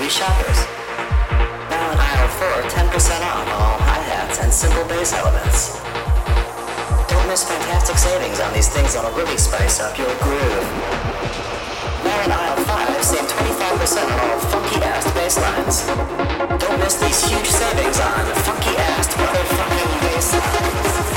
three shoppers. Now in aisle four, 10% off all hi-hats and simple bass elements. Don't miss fantastic savings on these things that'll really spice up your groove. Now in aisle five, save 25% on all funky-ass bass lines. Don't miss these huge savings on funky-ass motherfucking bass lines.